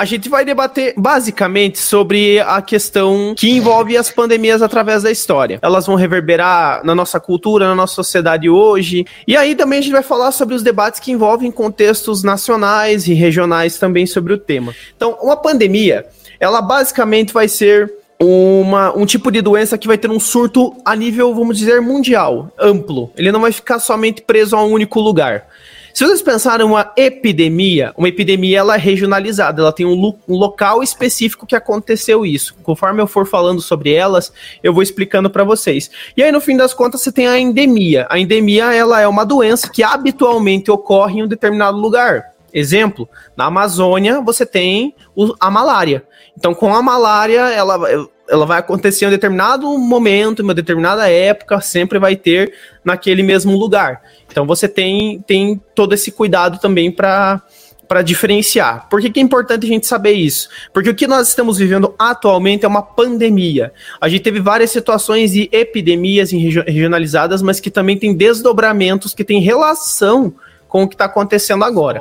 A gente vai debater basicamente sobre a questão que envolve as pandemias através da história. Elas vão reverberar na nossa cultura, na nossa sociedade hoje. E aí também a gente vai falar sobre os debates que envolvem contextos nacionais e regionais também sobre o tema. Então, uma pandemia, ela basicamente vai ser uma, um tipo de doença que vai ter um surto a nível, vamos dizer, mundial, amplo. Ele não vai ficar somente preso a um único lugar. Se vocês pensarem uma epidemia, uma epidemia ela é regionalizada, ela tem um, um, local específico que aconteceu isso. Conforme eu for falando sobre elas, eu vou explicando para vocês. E aí no fim das contas você tem a endemia. A endemia ela é uma doença que habitualmente ocorre em um determinado lugar. Exemplo, na Amazônia você tem o, a malária. Então, com a malária, ela, ela vai acontecer em um determinado momento, em uma determinada época, sempre vai ter naquele mesmo lugar. Então, você tem, tem todo esse cuidado também para para diferenciar. Por que, que, é importante a gente saber isso? Porque o que nós estamos vivendo atualmente é uma pandemia. A gente teve várias situações de epidemias regionalizadas, mas que também tem desdobramentos que têm relação com o que está acontecendo agora.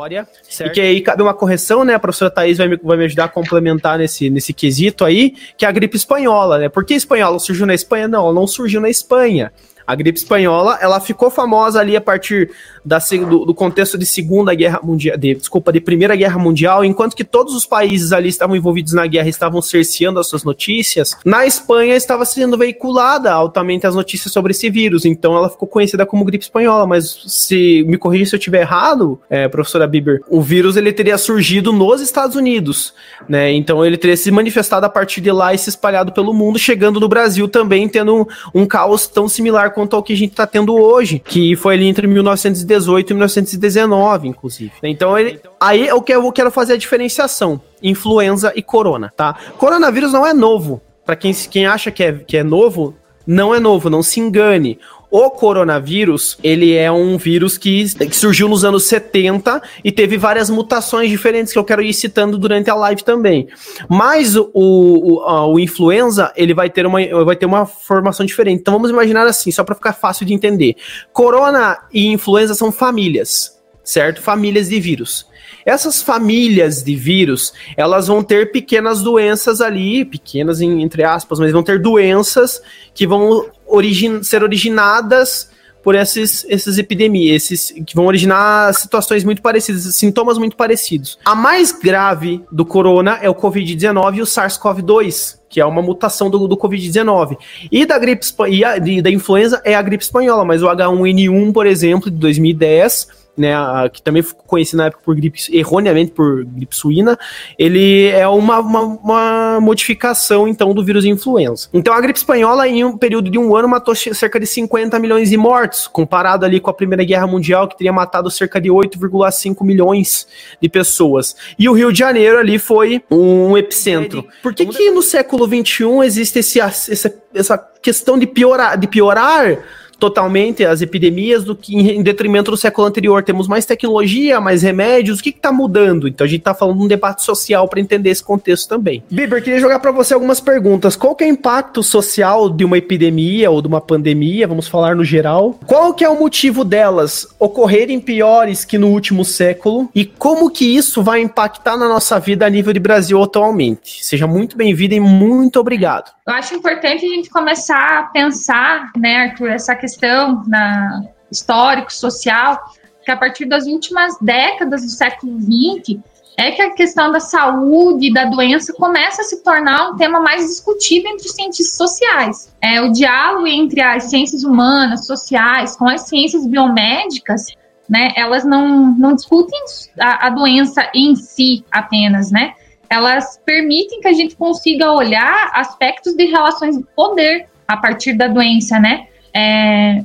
Certo. E que aí cabe uma correção, né? A professora Thais vai me, vai me ajudar a complementar nesse, nesse quesito aí, que é a gripe espanhola, né? Por que espanhola surgiu na Espanha? Não, ela não surgiu na Espanha. A gripe espanhola, ela ficou famosa ali a partir da, do, do contexto de Segunda Guerra Mundial, de, desculpa, de Primeira Guerra Mundial, enquanto que todos os países ali estavam envolvidos na guerra estavam cerceando as suas notícias, na Espanha estava sendo veiculada altamente as notícias sobre esse vírus, então ela ficou conhecida como gripe espanhola, mas se me corrija se eu estiver errado, é, professora Bieber, o vírus ele teria surgido nos Estados Unidos, né, então ele teria se manifestado a partir de lá e se espalhado pelo mundo, chegando no Brasil também, tendo um, um caos tão similar quanto ao que a gente está tendo hoje, que foi ali entre 1918 e 1919, inclusive. Então, ele, aí é o que eu quero fazer a diferenciação: influenza e corona, tá? Coronavírus não é novo. Para quem, quem acha que é, que é novo, não é novo, não se engane. O coronavírus, ele é um vírus que, que, surgiu nos anos 70 e teve várias mutações diferentes que eu quero ir citando durante a live também. Mas o, o, o influenza, ele vai ter, uma, vai ter uma formação diferente. Então vamos imaginar assim, só para ficar fácil de entender. Corona e influenza são famílias, certo? Famílias de vírus. Essas famílias de vírus, elas vão ter pequenas doenças ali, pequenas em, entre aspas, mas vão ter doenças que vão origin ser originadas por esses, essas epidemias, esses que vão originar situações muito parecidas, sintomas muito parecidos. A mais grave do corona é o Covid-19 e o SARS-CoV-2, que é uma mutação do, do Covid-19. E da gripe e a, de, da influenza é a gripe espanhola, mas o H1N1, por exemplo, de 2010 né, a, que também ficou conhecido na época por gripe, erroneamente por gripe suína, ele é uma, uma, uma, modificação, então, do vírus influenza. Então, a gripe espanhola, em um período de um ano, matou cerca de 50 milhões de mortos, comparado ali com a Primeira Guerra Mundial, que teria matado cerca de 8,5 milhões de pessoas. E o Rio de Janeiro ali foi um epicentro. Por que, que no século XXI existe esse, essa, essa questão de piorar, de piorar totalmente as epidemias do que em detrimento do século anterior. Temos mais tecnologia, mais remédios. O que está mudando? Então a gente está falando de um debate social para entender esse contexto também. Bieber, queria jogar para você algumas perguntas. Qual que é o impacto social de uma epidemia ou de uma pandemia? Vamos falar no geral. Qual que é o motivo delas ocorrerem piores que no último século? E como que isso vai impactar na nossa vida a nível de Brasil atualmente? Seja muito bem-vindo e muito obrigado. Eu acho importante a gente começar a pensar, né, Arthur, essa questão questão na histórico, social, que a partir das últimas décadas do século XX é que a questão da saúde e da doença começa a se tornar um tema mais discutido entre os cientistas sociais. É, o diálogo entre as ciências humanas, sociais, com as ciências biomédicas, né, elas não, não discutem a, a doença em si apenas, né? Elas permitem que a gente consiga olhar aspectos de relações de poder a partir da doença, né? É,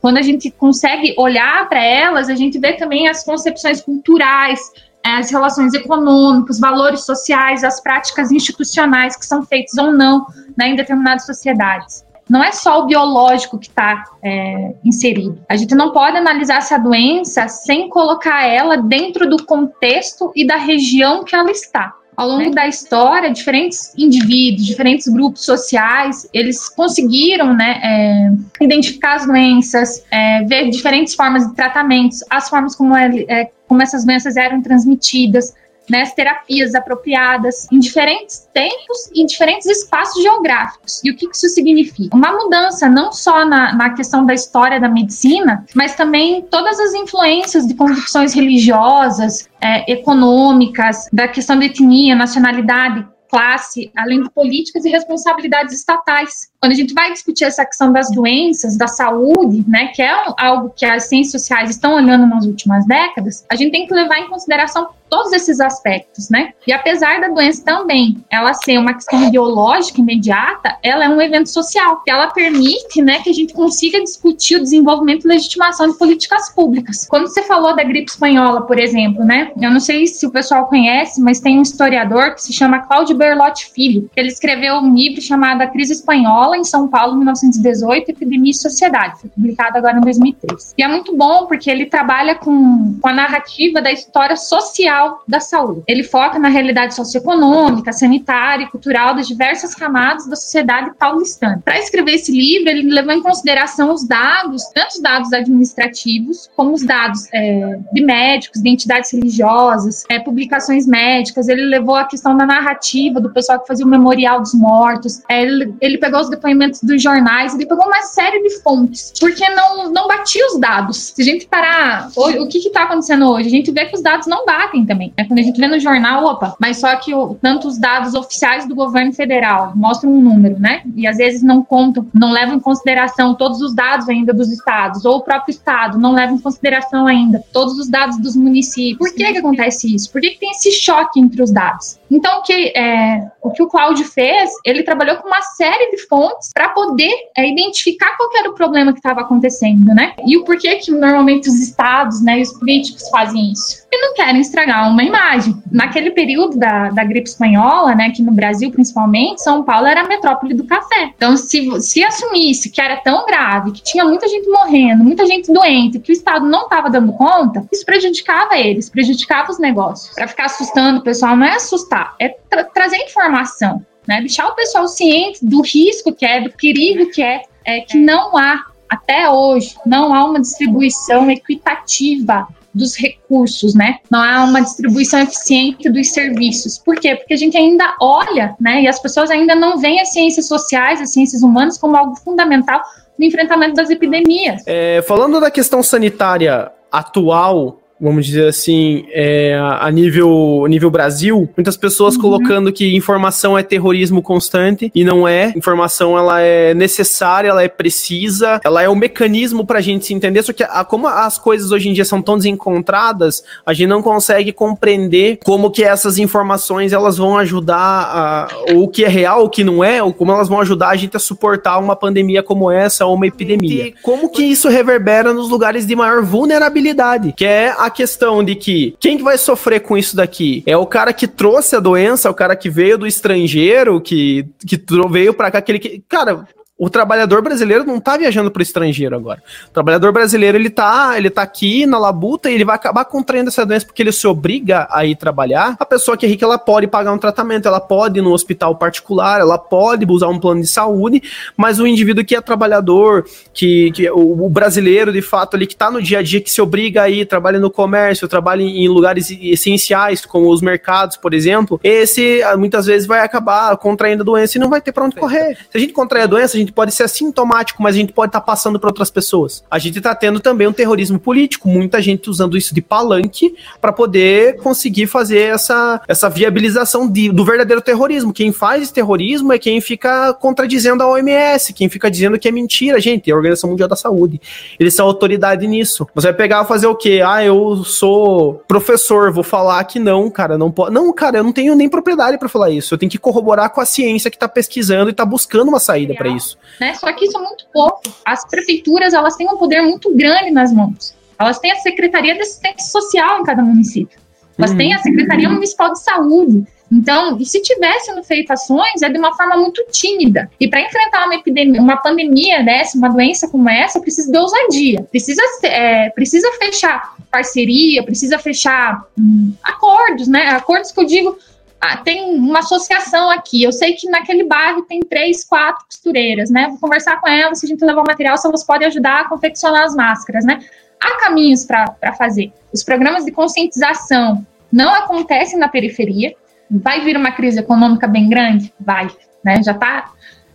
quando a gente consegue olhar para elas, a gente vê também as concepções culturais, as relações econômicas, valores sociais, as práticas institucionais que são feitas ou não né, em determinadas sociedades. Não é só o biológico que está é, inserido. A gente não pode analisar essa doença sem colocar ela dentro do contexto e da região que ela está ao longo da história, diferentes indivíduos, diferentes grupos sociais, eles conseguiram né, é, identificar as doenças, é, ver diferentes formas de tratamentos, as formas como, é, como essas doenças eram transmitidas, né, as terapias apropriadas em diferentes tempos e em diferentes espaços geográficos. E o que isso significa? Uma mudança não só na, na questão da história da medicina, mas também todas as influências de convicções religiosas, é, econômicas, da questão da etnia, nacionalidade, classe, além de políticas e responsabilidades estatais. Quando a gente vai discutir essa questão das doenças, da saúde, né, que é algo que as ciências sociais estão olhando nas últimas décadas, a gente tem que levar em consideração todos esses aspectos, né? E apesar da doença também ela ser uma questão biológica imediata, ela é um evento social, que ela permite, né, que a gente consiga discutir o desenvolvimento e legitimação de políticas públicas. Quando você falou da gripe espanhola, por exemplo, né? Eu não sei se o pessoal conhece, mas tem um historiador que se chama Cláudio Berlotti Filho, ele escreveu um livro chamado A Crise Espanhola em São Paulo, 1918, Epidemia e Sociedade, publicado agora em 2003. E é muito bom porque ele trabalha com, com a narrativa da história social da Saúde. Ele foca na realidade socioeconômica, sanitária e cultural das diversas camadas da sociedade paulistana. Para escrever esse livro, ele levou em consideração os dados, tanto os dados administrativos, como os dados é, de médicos, de entidades religiosas, é, publicações médicas. Ele levou a questão da narrativa do pessoal que fazia o memorial dos mortos. É, ele, ele, pegou os depoimentos dos jornais, ele pegou uma série de fontes, porque não, não batia os dados. Se a gente parar, o, o que está acontecendo hoje? A gente vê que os dados não batem também. É quando a gente vê no jornal, opa, mas só que o, tanto os dados oficiais do governo federal mostram um número, né? E às vezes não contam, não levam em consideração todos os dados ainda dos estados, ou o próprio estado não leva em consideração ainda todos os dados dos municípios. Por que, que acontece isso? Por que, que tem esse choque entre os dados? Então, o que, é, o, que o Cláudio fez, ele trabalhou com uma série de fontes para poder é, identificar qual era o problema que estava acontecendo, né? E o porquê que normalmente os estados, né, e os políticos fazem isso. Não querem estragar uma imagem. Naquele período da, da gripe espanhola, né, aqui no Brasil principalmente, São Paulo era a metrópole do café. Então, se, se assumisse que era tão grave, que tinha muita gente morrendo, muita gente doente, que o Estado não estava dando conta, isso prejudicava eles, prejudicava os negócios. Para ficar assustando o pessoal, não é assustar, é tra trazer informação, né? Deixar o pessoal ciente do risco que é, do perigo que é, é que não há até hoje não há uma distribuição equitativa dos recursos, né? Não há uma distribuição eficiente dos serviços. Por quê? Porque a gente ainda olha, né? E as pessoas ainda não veem as ciências sociais, as ciências humanas como algo fundamental no enfrentamento das epidemias. É, falando da questão sanitária atual, vamos dizer assim, é, a nível, nível Brasil, muitas pessoas uhum. colocando que informação é terrorismo constante e não é. Informação ela é necessária, ela é precisa, ela é um mecanismo para a gente se entender. Só que a, como as coisas hoje em dia são tão desencontradas, a gente não consegue compreender como que essas informações elas vão ajudar a, ou o que é real, o que não é, ou como elas vão ajudar a gente a suportar uma pandemia como essa ou uma epidemia. E como que isso reverbera nos lugares de maior vulnerabilidade, que é a questão de que quem que vai sofrer com isso daqui? É o cara que trouxe a doença, o cara que veio do estrangeiro, que, que veio para cá, aquele que. Cara, o trabalhador brasileiro não tá viajando para o estrangeiro agora. O trabalhador brasileiro, ele tá, ele tá aqui na labuta e ele vai acabar contraindo essa doença porque ele se obriga a ir trabalhar. A pessoa que é rica, ela pode pagar um tratamento, ela pode ir no hospital particular, ela pode usar um plano de saúde, mas o indivíduo que é trabalhador, que, que o, o brasileiro, de fato, ali que tá no dia a dia, que se obriga a ir, trabalha no comércio, trabalha em, lugares essenciais, como os mercados, por exemplo, esse muitas vezes vai acabar contraindo a doença e não vai ter para onde correr. Se a gente contrair a doença, a gente gente pode ser assintomático, mas a gente pode estar tá passando para outras pessoas. A gente está tendo também um terrorismo político, muita gente usando isso de palanque para poder conseguir fazer essa, essa viabilização de, do verdadeiro terrorismo. Quem faz esse terrorismo é quem fica contradizendo a OMS, quem fica dizendo que é mentira, gente, é a Organização Mundial da Saúde. Eles são autoridade nisso. Você vai pegar e fazer o quê? Ah, eu sou professor, vou falar que não, cara, não pode. Não, cara, eu não tenho nem propriedade para falar isso. Eu tenho que corroborar com a ciência que está pesquisando e está buscando uma saída para isso né? Só que isso é muito pouco. As prefeituras, elas têm um poder muito grande nas mãos. Elas têm a Secretaria de Assistência Social em cada município. Elas uhum. têm a Secretaria Municipal de Saúde. Então, e se tivesse sendo feito ações, é de uma forma muito tímida. E para enfrentar uma epidemia, uma pandemia dessa, uma doença como essa, precisa de ousadia. Precisa, é, precisa fechar parceria, precisa fechar hum, acordos, né? Acordos que eu digo ah, tem uma associação aqui. Eu sei que naquele bairro tem três, quatro costureiras, né? Vou conversar com elas, se a gente levar o material, se elas podem ajudar a confeccionar as máscaras, né? Há caminhos para fazer. Os programas de conscientização, não acontecem na periferia. Vai vir uma crise econômica bem grande? Vai, né? Já está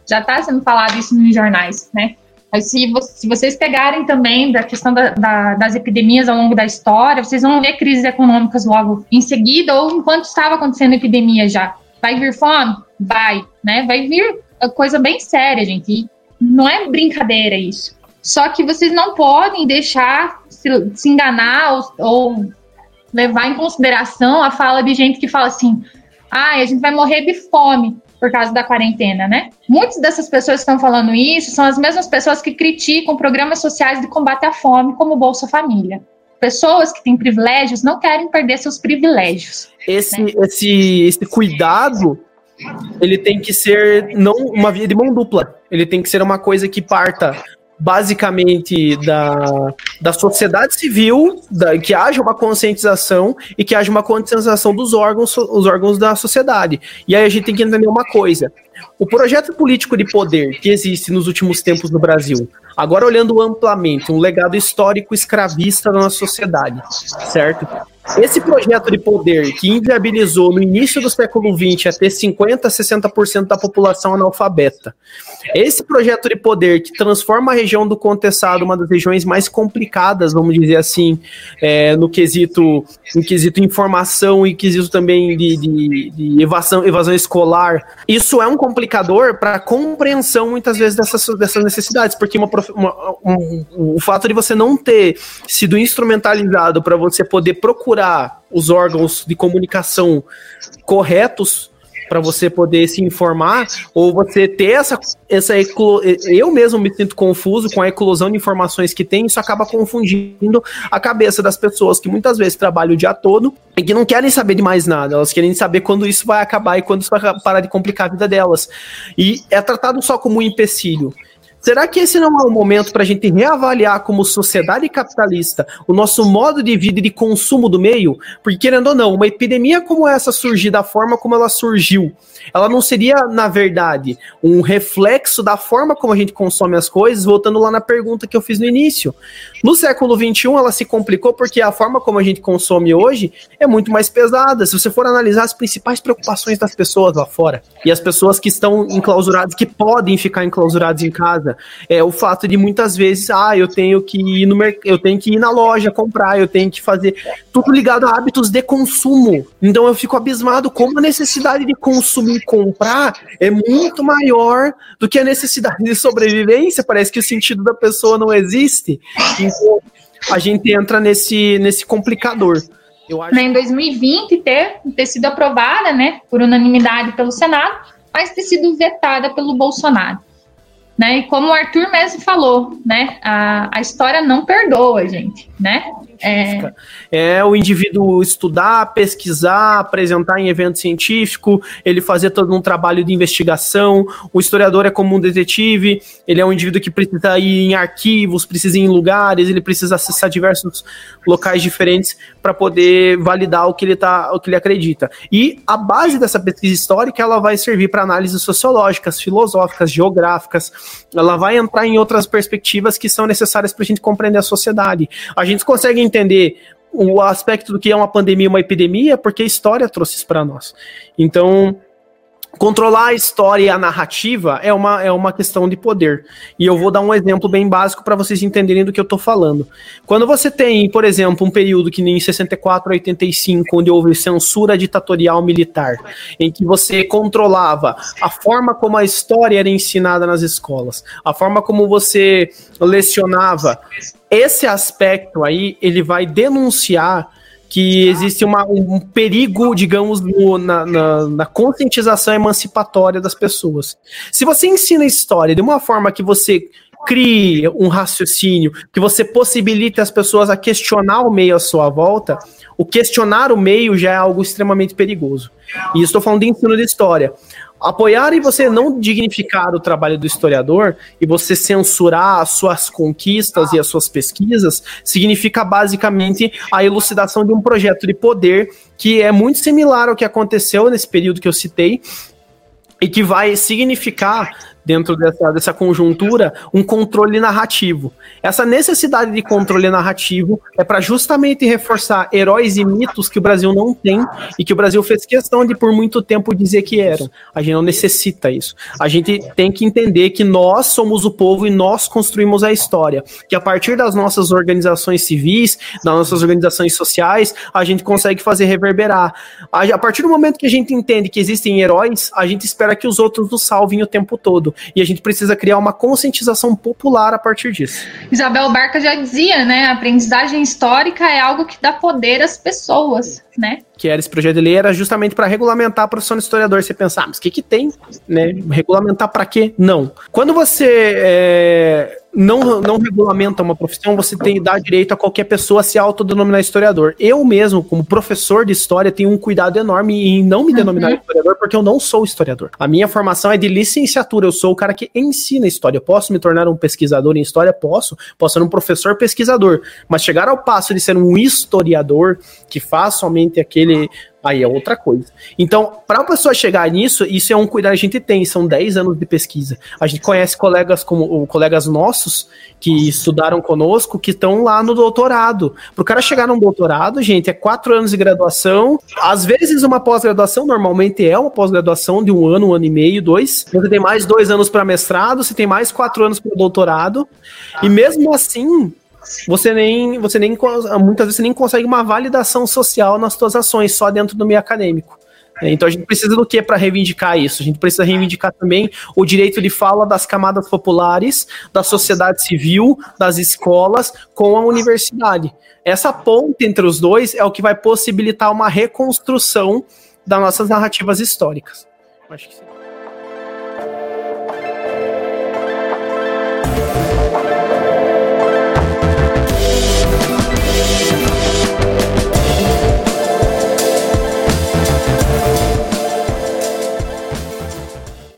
já tá sendo falado isso nos jornais, né? Mas se, se vocês pegarem também da questão da, da, das epidemias ao longo da história, vocês vão ver crises econômicas logo em seguida ou enquanto estava acontecendo a epidemia já. Vai vir fome? Vai, né? Vai vir coisa bem séria, gente. E não é brincadeira isso. Só que vocês não podem deixar se, se enganar ou, ou levar em consideração a fala de gente que fala assim: ah, a gente vai morrer de fome por causa da quarentena, né? Muitas dessas pessoas que estão falando isso são as mesmas pessoas que criticam programas sociais de combate à fome, como o Bolsa Família. Pessoas que têm privilégios não querem perder seus privilégios. Esse, né? esse, esse cuidado, ele tem que ser não uma via de mão dupla. Ele tem que ser uma coisa que parta basicamente da, da sociedade civil, da, que haja uma conscientização e que haja uma conscientização dos órgãos, os órgãos da sociedade. E aí a gente tem que entender uma coisa: o projeto político de poder que existe nos últimos tempos no Brasil, agora olhando amplamente, um legado histórico escravista na nossa sociedade, certo? Esse projeto de poder que inviabilizou no início do século XX até 50%, 60% da população analfabeta. Esse projeto de poder que transforma a região do Contestado uma das regiões mais complicadas, vamos dizer assim, é, no quesito no quesito informação e quesito também de, de, de evasão, evasão escolar. Isso é um complicador para a compreensão, muitas vezes, dessas, dessas necessidades, porque uma, uma, um, o fato de você não ter sido instrumentalizado para você poder procurar os órgãos de comunicação corretos para você poder se informar, ou você ter essa, essa eu mesmo me sinto confuso com a eclosão de informações que tem, isso acaba confundindo a cabeça das pessoas que muitas vezes trabalham o dia todo e que não querem saber de mais nada, elas querem saber quando isso vai acabar e quando isso vai parar de complicar a vida delas. E é tratado só como um empecilho. Será que esse não é o momento para a gente reavaliar como sociedade capitalista o nosso modo de vida e de consumo do meio? Porque, querendo ou não, uma epidemia como essa surgir da forma como ela surgiu, ela não seria, na verdade, um reflexo da forma como a gente consome as coisas, voltando lá na pergunta que eu fiz no início. No século XXI, ela se complicou porque a forma como a gente consome hoje é muito mais pesada. Se você for analisar as principais preocupações das pessoas lá fora, e as pessoas que estão enclausuradas, que podem ficar enclausuradas em casa, é o fato de muitas vezes, ah, eu tenho que ir no eu tenho que ir na loja comprar, eu tenho que fazer tudo ligado a hábitos de consumo. Então eu fico abismado como a necessidade de consumir comprar é muito maior do que a necessidade de sobrevivência. Parece que o sentido da pessoa não existe. Então, a gente entra nesse, nesse complicador. Eu acho... Em 2020, ter, ter sido aprovada né, por unanimidade pelo Senado, mas ter sido vetada pelo Bolsonaro. Né? E como o Arthur mesmo falou, né? A, a história não perdoa, gente, né? É... é o indivíduo estudar, pesquisar, apresentar em evento científico, ele fazer todo um trabalho de investigação. O historiador é como um detetive, ele é um indivíduo que precisa ir em arquivos, precisa ir em lugares, ele precisa acessar diversos locais diferentes para poder validar o que ele tá, o que ele acredita. E a base dessa pesquisa histórica ela vai servir para análises sociológicas, filosóficas, geográficas. Ela vai entrar em outras perspectivas que são necessárias para a gente compreender a sociedade. A gente consegue entender o aspecto do que é uma pandemia, uma epidemia, porque a história trouxe isso para nós. Então, Controlar a história e a narrativa é uma, é uma questão de poder. E eu vou dar um exemplo bem básico para vocês entenderem do que eu estou falando. Quando você tem, por exemplo, um período que nem 64 a 85, onde houve censura ditatorial militar, em que você controlava a forma como a história era ensinada nas escolas, a forma como você lecionava, esse aspecto aí, ele vai denunciar que existe uma, um perigo, digamos, no, na, na, na, conscientização emancipatória das pessoas. Se você ensina história de uma forma que você crie um raciocínio, que você possibilite as pessoas a questionar o meio à sua volta, o questionar o meio já é algo extremamente perigoso. E estou falando de ensino de história apoiar e você não dignificar o trabalho do historiador e você censurar as suas conquistas e as suas pesquisas significa basicamente a elucidação de um projeto de poder que é muito similar ao que aconteceu nesse período que eu citei e que vai significar dentro dessa, dessa conjuntura, um controle narrativo. Essa necessidade de controle narrativo é para justamente reforçar heróis e mitos que o Brasil não tem e que o Brasil fez questão de por muito tempo dizer que eram. A gente não necessita isso. A gente tem que entender que nós somos o povo e nós construímos a história. Que a partir das nossas organizações civis, das nossas organizações sociais, a gente consegue fazer reverberar. A partir do momento que a gente entende que existem heróis, a gente espera que os outros nos salvem o tempo todo. E a gente precisa criar uma conscientização popular a partir disso. Isabel Barca já dizia, né? A aprendizagem histórica é algo que dá poder às pessoas, né? Que era esse projeto de lei era justamente para regulamentar a profissão de historiador. Você pensar, ah, mas o que, que tem? Né? Regulamentar para quê? Não. Quando você é, não, não regulamenta uma profissão, você tem dar direito a qualquer pessoa a se autodenominar historiador. Eu mesmo, como professor de história, tenho um cuidado enorme em não me denominar uhum. historiador, porque eu não sou historiador. A minha formação é de licenciatura, eu sou o cara que ensina história. Eu posso me tornar um pesquisador em história? Posso. Posso ser um professor pesquisador. Mas chegar ao passo de ser um historiador que faz somente aquele aí é outra coisa. Então, para a pessoa chegar nisso, isso é um cuidado que a gente tem, são 10 anos de pesquisa. A gente conhece colegas como colegas nossos que estudaram conosco, que estão lá no doutorado. Para o cara chegar num doutorado, gente, é quatro anos de graduação. Às vezes, uma pós-graduação, normalmente é uma pós-graduação de um ano, um ano e meio, dois. Você tem mais dois anos para mestrado, você tem mais quatro anos para doutorado. E mesmo assim, você nem, você nem muitas vezes você nem consegue uma validação social nas suas ações só dentro do meio acadêmico. É, então a gente precisa do que para reivindicar isso? A gente precisa reivindicar também o direito de fala das camadas populares, da sociedade civil, das escolas com a universidade. Essa ponte entre os dois é o que vai possibilitar uma reconstrução das nossas narrativas históricas. Acho que sim.